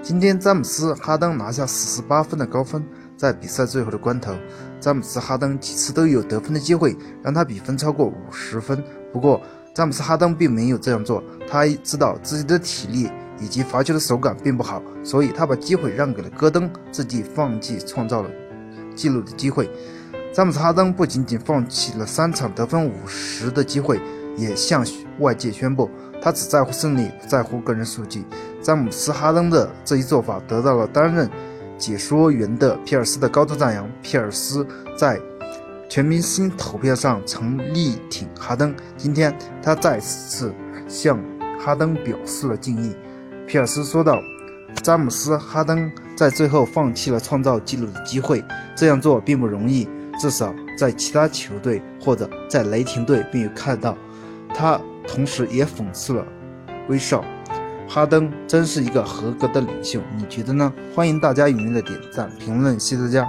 今天詹姆斯·哈登拿下四十八分的高分，在比赛最后的关头，詹姆斯·哈登几次都有得分的机会，让他比分超过五十分。不过，詹姆斯·哈登并没有这样做，他知道自己的体力以及罚球的手感并不好，所以他把机会让给了戈登，自己放弃创造了记录的机会。詹姆斯·哈登不仅仅放弃了三场得分五十的机会，也向外界宣布。他只在乎胜利，不在乎个人数据。詹姆斯·哈登的这一做法得到了担任解说员的皮尔斯的高度赞扬。皮尔斯在全明星投票上曾力挺哈登，今天他再次向哈登表示了敬意。皮尔斯说道：“詹姆斯·哈登在最后放弃了创造纪录的机会，这样做并不容易，至少在其他球队或者在雷霆队没有看到他。”同时也讽刺了威少，哈登真是一个合格的领袖，你觉得呢？欢迎大家踊跃的点赞评论，谢谢大家。